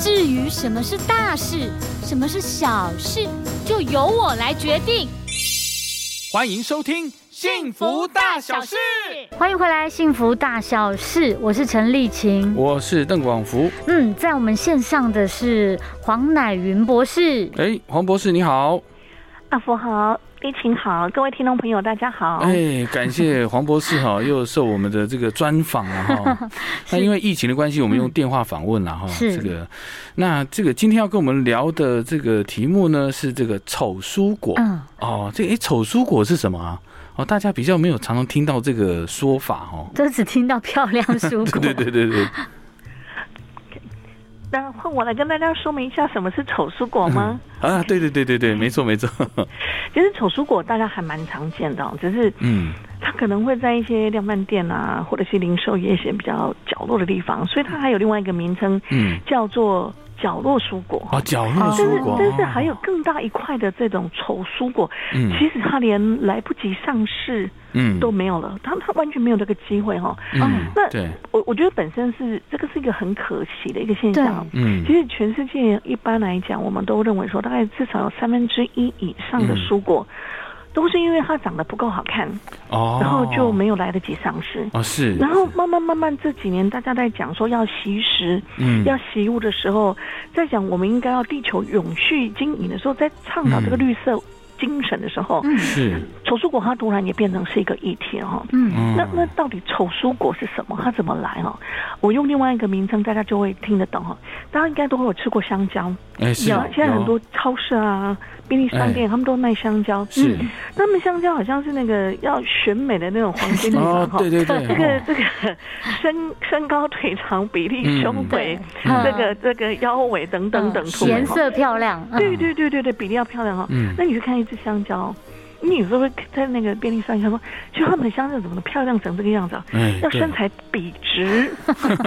嗯，至于什么是大事，什么是小事，就由我来决定。欢迎收听《幸福大小事》。欢迎回来，《幸福大小事》，我是陈丽琴。我是邓广福。嗯，在我们线上的是黄乃云博士。哎，黄博士你好。阿福好，丽琴好，各位听众朋友大家好。哎，感谢黄博士哈，又受我们的这个专访了哈。那因为疫情的关系，我们用电话访问了哈。是这个，那这个今天要跟我们聊的这个题目呢，是这个丑蔬果。嗯，哦，这哎，丑蔬果是什么啊？哦，大家比较没有常常听到这个说法哦。都只听到漂亮蔬果。对对对对对。那换我来跟大家说明一下什么是丑蔬果吗？啊，对对对对对，没错没错。其实丑蔬果大家还蛮常见的哦，只是嗯，它可能会在一些量贩店啊，或者是零售业一些比较角落的地方，所以它还有另外一个名称，嗯叫做角落蔬果。哦，角落但是蔬果。但是还有更大一块的这种丑蔬果，嗯其实它连来不及上市嗯。都没有了，他他完全没有这个机会哈。嗯那对。我我觉得本身是这个是一个很可惜的一个现象。嗯。其实全世界一般来讲，我们都认为说，大概至少有三分之一以上的蔬果，都是因为它长得不够好看，哦，然后就没有来得及上市。哦是，然后慢慢慢慢这几年，大家在讲说要惜食、嗯。要习物的时候，在讲我们应该要地球永续经营的时候，在倡导这个绿色精神的时候，嗯。是。丑蔬果它突然也变成是一个议题哈、嗯。嗯。那那到底丑蔬果是什么？它怎么来哈？我用另外一个名称，大家就会听得懂哈。大家应该都会有吃过香蕉，哎是有现在很多超市啊、便利商店，他们都卖香蕉。是。嗯，他们香蕉好像是那个要选美的那种黄金女哦郎哈。对对对，这个哦这个身身高腿长比例胸围，嗯。这个这个腰围等等等颜色漂亮。嗯。对对对对对，比例要漂亮哈。嗯。那你去看一只香蕉，你有时候会在那个便利商店说，去他们的香蕉怎么漂亮成这个样子啊？哎要身材笔直，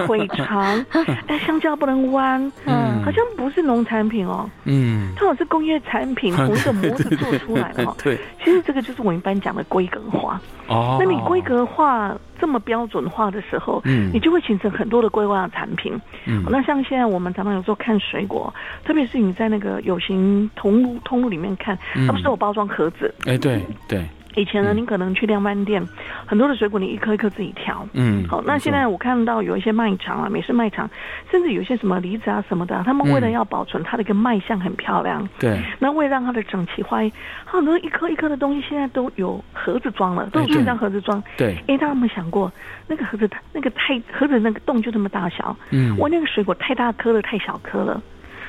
腿长，哎，香蕉不能弯，嗯好像不是农产品哦，嗯，它好像是工业产品，同一个模子做出来的哈。对其实这个就是我们一般讲的规格化。哦，那你规格化这么标准化的时候，嗯你就会形成很多的规划产品。嗯那像现在我们常常有时候看水果，特别是你在那个有形通路通路里面看，嗯它不是有包装盒子。哎对对，以前呢，嗯。你可能去量贩店，很多的水果你一颗一颗自己挑。嗯好，那现在我看到有一些卖场啊，美式卖场，甚至有一些什么梨子啊什么的啊，他们为了嗯要保存它的一个卖相很漂亮，对。那为了让它的整齐划一，它很多一颗一颗的东西现在都有盒子装了，都有哎对塑胶盒子装。对，哎，大家有没有想过，那个盒子它那个太盒子那个洞就这么大小，嗯。我那个水果太大颗了，太小颗了。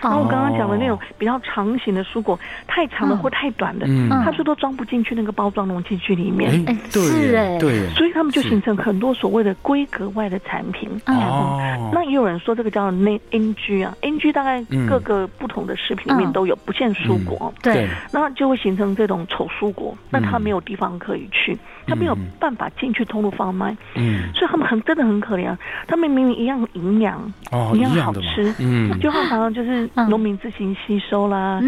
然后我刚刚讲的那种比较长型的蔬果，太长的嗯。或太短的，嗯。它是都装不进去那个包装容器具里面。哎对是哎。对，所以他们就形成很多所谓的规格外的产品。嗯。哦，那也有人说这个叫 N NG 啊，NG 大概嗯。各个不同的食品里面嗯。都有，不限蔬果。对，那就会形成这种丑蔬果，那它没有地方可以去，他没有办法进去通路贩卖，嗯。所以他们很真的很可怜啊。他们明明一样营养，哦一样好吃，嗯。就常常就是嗯农民自行吸收啦，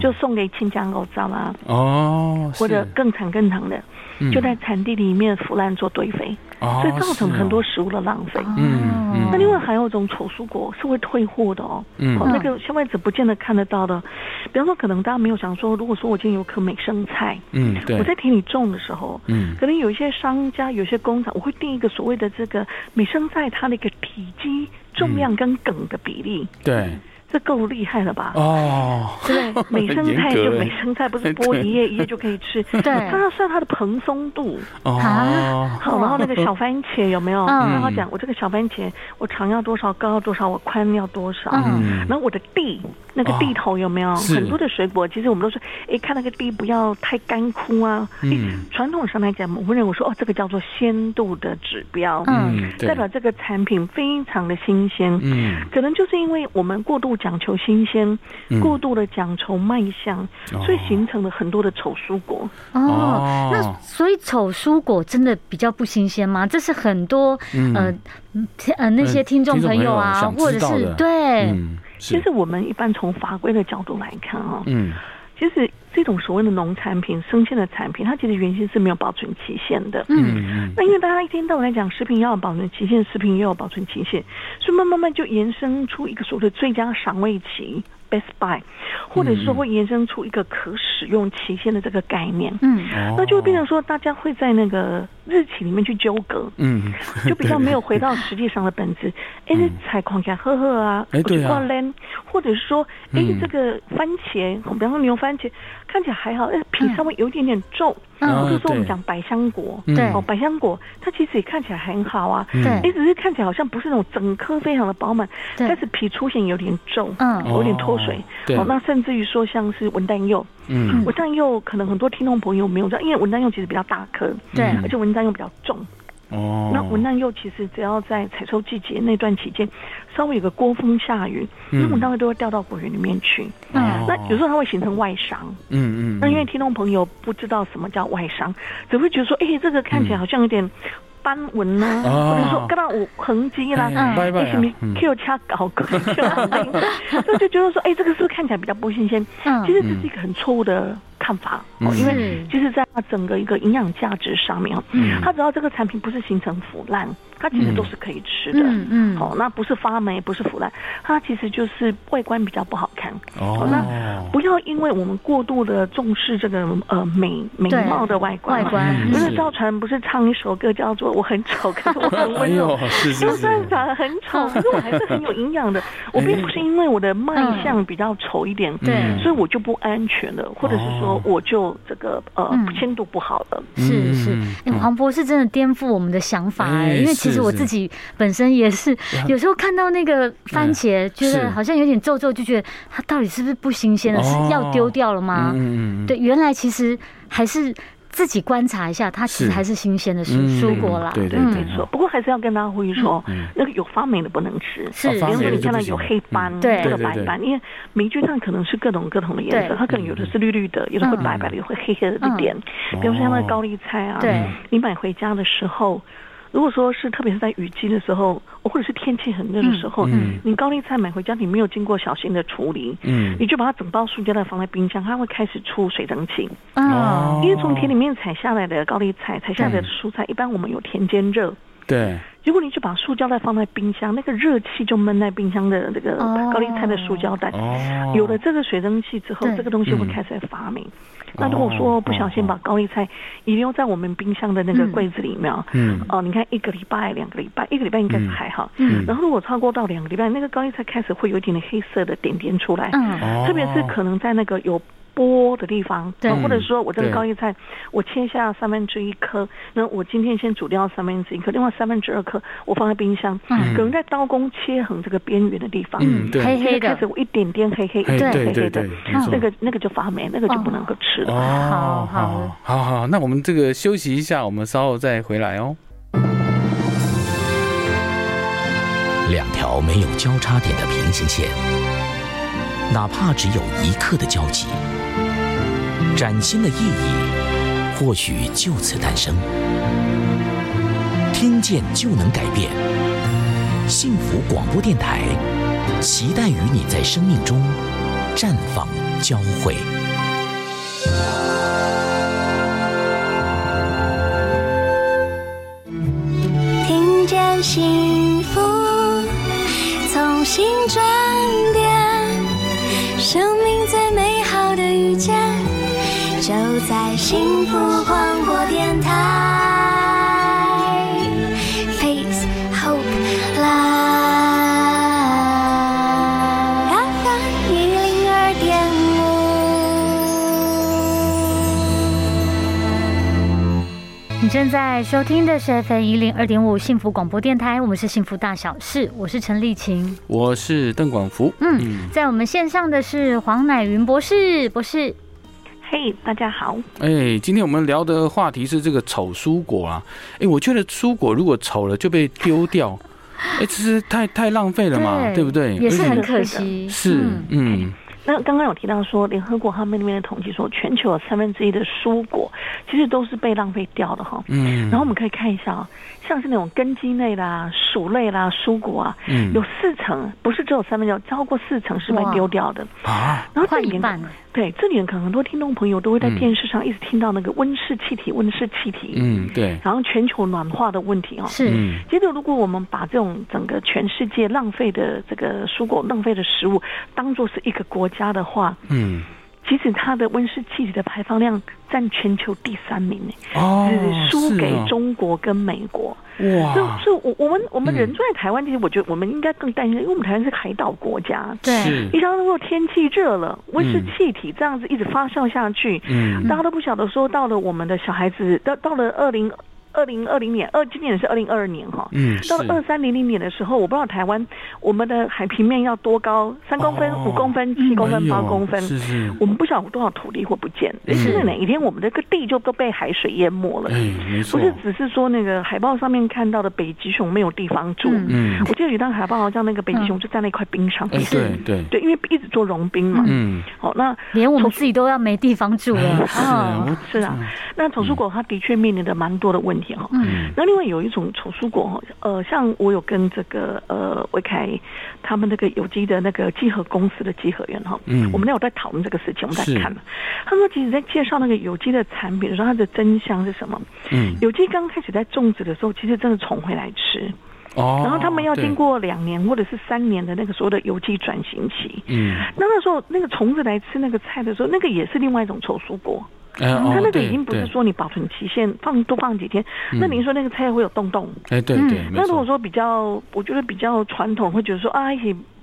就送给亲家狗照啦，哦，或者更惨更长的，嗯。就在产地里面腐烂做堆肥，哦所以造成很多食物的浪费。嗯嗯。那另外还有一种丑蔬果是会退货的哦，嗯。哦，那个消费者不见得看得到的。比方说，可能大家没有想说，如果说我今天有颗美生菜，嗯对，我在田里种的时候，嗯。可能有一些商家、有一些工厂，我会定一个所谓的这个美生菜它的一个体积、重量跟梗的比例。对这够厉害了吧？哦，对不对？美生菜就哎美生菜，不是 剥一页一页就可以吃。对它要算它的蓬松度，哦，好，然后那个小番茄有没有？嗯然后讲我这个小番茄，我长要多少，高要多少，我宽要多少。嗯然后我的地，那个地头有没有？很多的水果，其实我们都是，哎，看那个地不要太干枯啊。嗯传统上来讲，我们认为说，哦，这个叫做鲜度的指标，嗯代表这个产品非常的新鲜。嗯可能就是因为我们过度讲求新鲜，嗯。过度的讲求卖相，哦。所以形成了很多的丑蔬果。哦哦，那所以丑蔬果真的比较不新鲜吗？这是很多嗯。呃听呃那些嗯听众朋友啊，或者是对，嗯，是。其实我们一般从法规的角度来看哦，嗯其实这种所谓的农产品、生鲜的产品，它其实原先是没有保存期限的。嗯嗯那因为大家一天到晚来讲食品要有保存期限，食品也有保存期限，所以慢慢慢就延伸出一个所谓的最佳赏味期 （best buy），或者是说会延伸出一个可使用期限的这个概念。嗯哦那就会变成说，大家会在那个日期里面去纠葛，嗯，就比较 没有回到实际上的本质。哎，那采矿起来喝喝啊，哎对啊。我去挂链，或者是说，哎嗯，这个番茄，比方说牛番茄，看起来还好，哎，皮稍微有一点点皱。嗯。或者说我们讲百香果，哦，百香果它其实也看起来很好啊，嗯。对。哎，只是看起来好像不是那种整颗非常的饱满，对。但是皮出现有点皱，嗯。有点脱水哦。对。哦，那甚至于说像是文旦柚，嗯。文章又可能很多听众朋友没有知道，因为文章又其实比较大颗，对。而且文章又比较重。哦，那文旦柚其实只要在采收季节那段期间，稍微有个刮风下雨，嗯。那文旦柚都会掉到果园里面去。嗯那有时候它会形成外伤。嗯嗯，那因为听众朋友不知道什么叫外伤，只会觉得说，哎、这个看起来好像有点斑纹呐、嗯哦。或者说看到有痕迹啦，哎拜拜哎，什么 Q 掐搞鬼，那 就觉得说，哎、这个是不是看起来比较不新鲜？嗯。其实这是一个很错误的看法哦，嗯因为就是在它整个一个营养价值上面哦，嗯。它只要这个产品不是形成腐烂，它其实都是可以吃的。嗯嗯。哦，那不是发霉，不是腐烂，它其实就是外观比较不好看。哦，那不要因为我们过度的重视这个呃美美貌的外观嘛，外观。嗯因为是赵传不是唱一首歌叫做《我很丑，可是我很哎温柔》呦，是是就算是，长得很丑，可是我还是很有营养的。我并不是因为我的卖相比较丑一点，对。所以我就不安全了，或者是说哦。我就这个呃嗯。鲜度不好了。是是。嗯，哎黄博士真的颠覆我们的想法哎，哎因为其实我自己本身也是，有时候看到那个番茄，觉得好像有点皱皱，就觉得它到底是不是不新鲜了，是哦要丢掉了吗？嗯，对，原来其实还是自己观察一下，它其实还是新鲜的蔬嗯。蔬果啦。对对嗯。对没错，不过还是要跟大家呼吁说，嗯。那个有发霉的不能吃。是。哦发霉比如说你看到有黑斑、嗯。对或者对。对白斑，因为霉菌它可能是各种各种的颜色，它可能有的是绿绿的，有的会白白的，有的会黑黑的一点。比如说像那个高丽菜啊，对。你买回家的时候，如果说是特别是在雨季的时候，或者是天气很热的时候，嗯你高丽菜买回家，你没有经过小心的处理，嗯你就把它整包塑胶袋放在冰箱，它会开始出水蒸气。啊，因为从田里面采下来的高丽菜，采下来的蔬菜，一般我们有田间热。对，如果你就把塑胶袋放在冰箱，那个热气就闷在冰箱的这个哦高丽菜的塑胶袋。哦，有了这个水蒸气之后对，这个东西会嗯开始发霉。那如果说不小心把高丽菜遗留在我们冰箱的那个柜子里面，嗯。哦，你看一个礼拜、两个礼拜，一个礼拜应该是还好。嗯。然后如果超过到两个礼拜，那个高丽菜开始会有一点点黑色的点点出来，嗯。哦特别是可能在那个有。剥的地方，对。哦或者说我这个高丽菜，我切下三分之一颗，那我今天先煮掉三分之一颗，另外三分之二颗我放在冰箱，嗯。可能在刀工切横这个边缘的地方，嗯对。黑黑的。开始，我一点点黑黑，对对对，，那个那个就发霉，那个就不能够吃了。哦，好好。好好好，那我们这个休息一下，我们稍后再回来哦。两条没有交叉点的平行线，哪怕只有一刻的交集，崭新的意义或许就此诞生。听见就能改变，幸福广播电台，期待与你在生命中绽放交汇。听见幸福，从心转变，生命最美，在幸福广播电台 face hope lie 一零二点五你正在收听的是 fm 一零二点五幸福广播电台我们是幸福大小事我是陈丽琴。我是邓广福。嗯。在我们线上的是黄乃云博士博士。嘿，大家好。哎，今天我们聊的话题是这个丑蔬果啊。哎，我觉得蔬果如果丑了就被丢掉，哎，这是太太浪费了嘛，对不对？也是很可惜。是，嗯。那刚刚有提到说，联合国他们那边的统计说，全球有三分之一的蔬果其实都是被浪费掉的哈。嗯。然后我们可以看一下啊，像是那种根茎类啦、薯类啦、蔬果啊，嗯，有四成不是只有三分之一，超过四成是被丢掉的啊。然后这里面。对，这里面可能很多听众朋友都会在电视上一直听到那个温室气体、温室气体，嗯，对，然后全球暖化的问题哦，是。接着，如果我们把这种整个全世界浪费的这个蔬果、浪费的食物当做是一个国家的话，嗯。其实它的温室气体的排放量占全球第三名呢，只输给中国跟美国。哇！所以，所以我我们我们人住在台湾，其实我觉得我们应该更担心，因为我们台湾是海岛国家。对，你想如果天气热了，温室气体这样子一直发酵下去，嗯，大家都不晓得说到了我们的小孩子，到到了二零。二零二零年，二今年是二零二二年哈，嗯，到了二三零零年的时候，我不知道台湾我们的海平面要多高，三公分、五公分、七公分、八公分，是是，我们不晓得多少土地会不见，甚至哪一天我们这个地就都被海水淹没了，哎，没错，不是只是说那个海报上面看到的北极熊没有地方住，嗯，我记得有张海报好像那个北极熊就在那块冰上，对对。对，因为一直做融冰嘛，嗯，好，那连我们自己都要没地方住了，啊，是啊，那丑蔬果它的确面临的蛮多的问题哈，嗯，那。另外有一种丑蔬果，呃，像我有跟这个呃维凯他们那个有机的那个集合公司的集合员哈，嗯，我们那有在讨论这个事情，我们在看嘛。他说，其实，在介绍那个有机的产品的时候，它的真相是什么？嗯，有机刚开始在种植的时候，其实真的虫会来吃，哦，然后他们要经过两年或者是三年的那个所谓的有机转型期，嗯，那那时候那个虫子来吃那个菜的时候，那个也是另外一种丑蔬果。它那个已经不是说你保存期限放多放几天，那您说那个菜会有洞洞？哎，对对。那如果说比较，我觉得比较传统，会觉得说啊，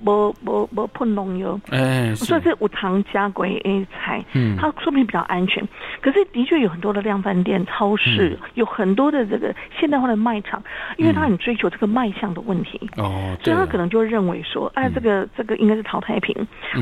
不不不喷农药，哎，所以是无糖加鬼 A 菜，嗯，它说明比较安全。可是的确有很多的量贩店、超市，有很多的这个现代化的卖场，因为他很追求这个卖相的问题，哦，所以他可能就会认为说，哎，这个这个应该是淘汰品，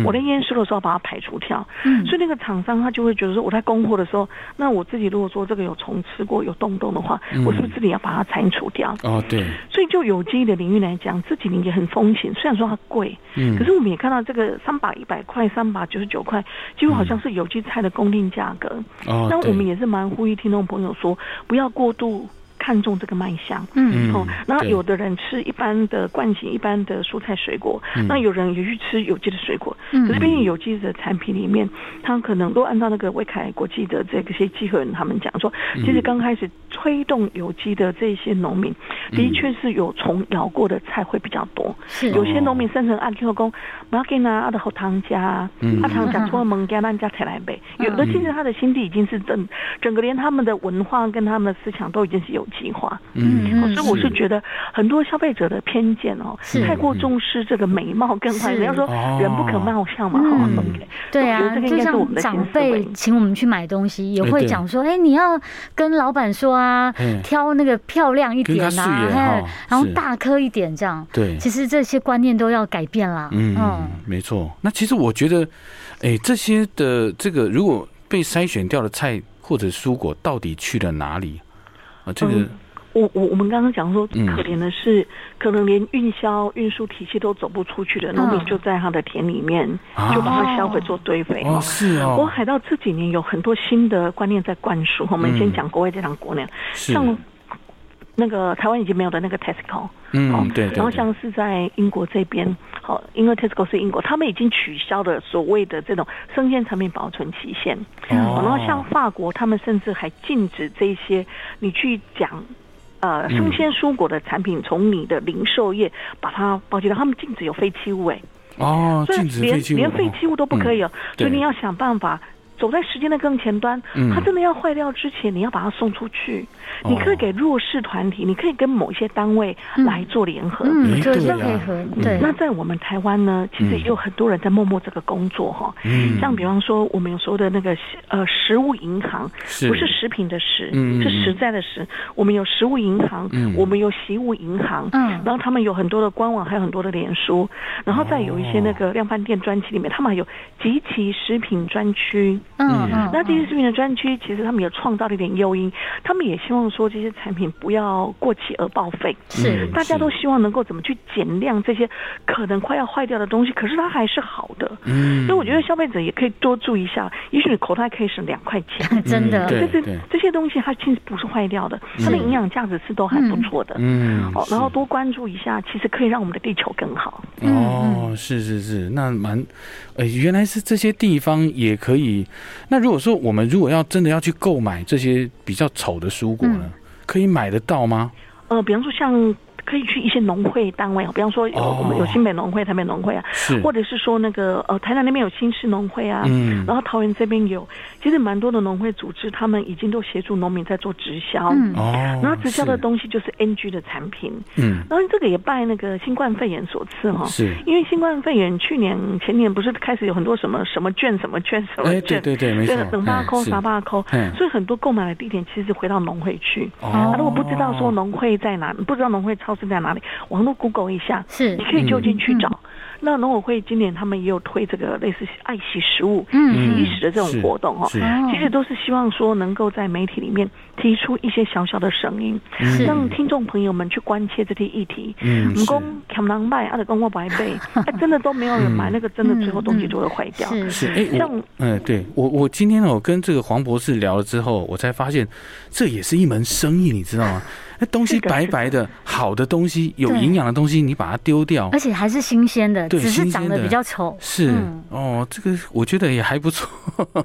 我在验收的时候把它排除掉，嗯，所以那个厂商他就会觉得说，我在供货的时候，那我自己如果说这个有虫吃过、有洞洞的话，我是不是自己要把它铲除掉？哦，对，所以就有机的领域来讲，这几年也很风险，虽然说它贵，嗯，可是我们也看到这个三把一百块、三把九十九块，几乎好像是有机菜的供应价格。那我们也是蛮呼吁听众朋友说，不要过度。看重这个卖相，嗯，哦，那有的人吃一般的惯性、一般的蔬菜水果，那有人也去吃有机的水果，嗯，可是毕竟有机的产品里面，它可能都按照那个威凯国际的这个些集合人他们讲说，其实刚开始推动有机的这些农民，的确是有虫咬过的菜会比较多，是。有些农民生成按 Q 工，不要给拿阿的后汤家，阿汤家除了蒙家那家才来背，有的其实他的心地已经是整整个连他们的文化跟他们的思想都已经是有。计划，嗯，所以我是觉得很多消费者的偏见哦，太过重视这个美貌跟坏，人要说人不可貌相嘛，哈，对啊，就像长辈请我们去买东西，也会讲说，哎，你要跟老板说啊，挑那个漂亮一点啊，然后大颗一点这样，对，其实这些观念都要改变啦，嗯，没错。那其实我觉得，哎，这些的这个如果被筛选掉的菜或者蔬果，到底去了哪里啊？这个，我我我们刚刚讲说，可怜的是，可能连运销运输体系都走不出去的农民，就在他的田里面就把它销毁做堆肥。哦，是哦。我海盗这几年有很多新的观念在灌输。我们先讲国外，再讲国内。像那个台湾已经没有的那个 Tesco，嗯，对。然后像是在英国这边，好，因为 Tesco 是英国，他们已经取消了所谓的这种生鲜产品保存期限。哦。然后像法国，他们甚至还禁止这些你去讲呃生鲜蔬果的产品从你的零售业把它包起来，他们禁止有废弃物哎。哦，禁止废弃物，连废弃物都不可以哦。所以你要想办法。走在时间的更前端，它真的要坏掉之前，你要把它送出去。你可以给弱势团体，你可以跟某些单位来做联合，嗯，做配合。对。那在我们台湾呢，其实也有很多人在默默这个工作哈。嗯。像比方说，我们有时候的那个呃食物银行，不是食品的食，是实在的食。我们有食物银行，我们有习物银行，嗯，然后他们有很多的官网，还有很多的脸书，然后再有一些那个量贩店专区里面，他们还有集齐食品专区，嗯，那这些食品的专区，其实他们也创造了一点诱因，他们也希望说这些产品不要过期而报废，是，大家都希望能够怎么去减量这些可能快要坏掉的东西，可是它还是好的，嗯，所以我觉得消费者也可以多注意一下，也许你口袋可以省两块钱，真的，这这这些东西它其实不是坏掉的，它的营养价值是都还不错的，嗯，哦，然后多关注一下，其实可以让我们的地球更好，哦，是是是，那蛮，呃，原来是这些地方也可以，那如果说我们如果要真的要去购买这些比较丑的蔬果呢，可以买得到吗？呃，比方说像。可以去一些农会单位啊，比方说有我们有新北农会、台北农会啊，或者是说那个呃台南那边有新市农会啊，嗯，然后桃园这边有，其实蛮多的农会组织，他们已经都协助农民在做直销，哦，然后直销的东西就是 NG 的产品，嗯，然后这个也拜那个新冠肺炎所赐哈，是，因为新冠肺炎去年前年不是开始有很多什么什么券什么券什么券，对对对，没错，等八扣啥八扣，所以很多购买的地点其实回到农会去，哦，如果不知道说农会在哪，不知道农会超市在哪里，网络 Google 一下，是，你可以就近去找。那农委会今年他们也有推这个类似爱惜食物、洗衣食的这种活动哦，其实都是希望说能够在媒体里面提出一些小小的声音，让听众朋友们去关切这些议题。嗯，公抢狼卖，阿德公我白背，哎，真的都没有人买，那个真的最后东西就会坏掉。是，哎，像，嗯，对我，我今天我跟这个黄博士聊了之后，我才发现这也是一门生意，你知道吗？那东西白白的，好的东西，有营养的东西，你把它丢掉，而且还是新鲜的，只是长得比较丑。是。哦，这个我觉得也还不错，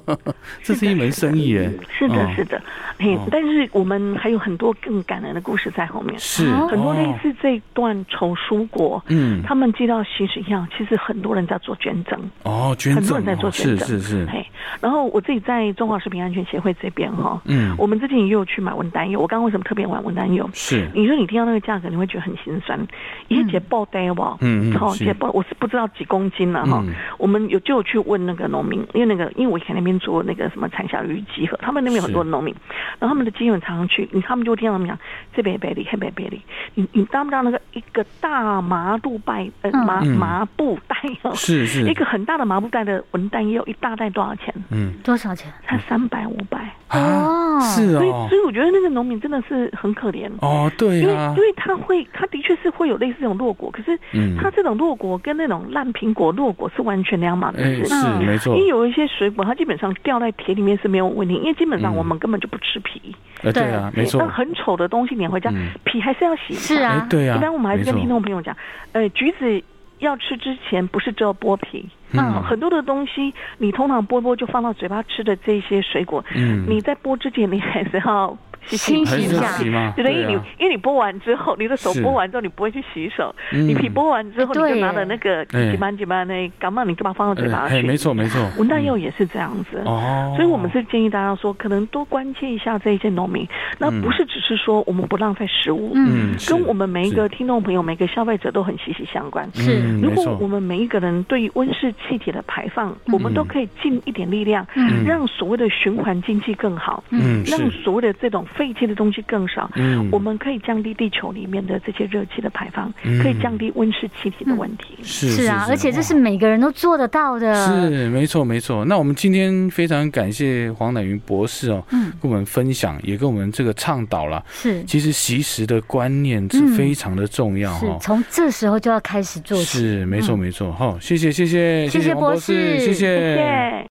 这是一门生意耶。是的，是的，嘿，但是我们还有很多更感人的故事在后面。是很多类似这段丑蔬果，嗯，他们接到其实一样，其实很多人在做捐赠。哦，捐赠，很多人在做捐赠，是是是。嘿，然后我自己在中华食品安全协会这边哈，嗯，我们最近也有去买文丹油。我刚刚为什么特别买文丹油？是，你说你听到那个价格，你会觉得很心酸。一节爆单不？嗯嗯，好，节爆，我是不知道几公斤了哈。我们有就有去问那个农民，因为那个因为我以前那边做那个什么产销鱼集合，他们那边有很多农民，然后他们的经验常常去，你他们就听到他们讲这边北里，那边北里，你你当不到那个一个大麻布袋呃麻麻布袋哦，是是，一个很大的麻布袋的文旦柚一大袋多少钱？嗯，多少钱？才三百五百。哦，是哦，所以所以我觉得那个农民真的是很可怜。哦，对啊，因为因为他会，他的确是会有类似这种落果，可是他这种落果跟那种烂苹果落果是完全两码事，是没错。因为有一些水果，它基本上掉在田里面是没有问题，因为基本上我们根本就不吃皮。对啊，没错。但很丑的东西你回家皮还是要洗。是啊，对啊。一般我们还是跟听众朋友讲，呃，橘子要吃之前不是只有剥皮。嗯，很多的东西，你通常剥剥就放到嘴巴吃的这些水果，嗯，你在剥之前，你还是要洗洗一下，对的，因为你因为你剥完之后，你的手剥完之后，你不会去洗手，你皮剥完之后，你就拿着那个几瓣几瓣那干嘛，你就把它放到嘴巴去，没错没错，文旦柚也是这样子，哦，所以我们是建议大家说，可能多关切一下这一些农民，那不是只是说我们不浪费食物，嗯，跟我们每一个听众朋友、每个消费者都很息息相关，是，如果我们每一个人对于温室气体的排放，我们都可以尽一点力量，让所谓的循环经济更好，嗯，让所谓的这种废弃的东西更少，嗯，我们可以降低地球里面的这些热气的排放，可以降低温室气体的问题。是是啊，而且这是每个人都做得到的。是没错没错。那我们今天非常感谢黄乃云博士哦，嗯，跟我们分享，也跟我们这个倡导了。是，其实习食的观念是非常的重要哈。从这时候就要开始做。是没错没错哈。谢谢谢谢谢谢博士，谢谢。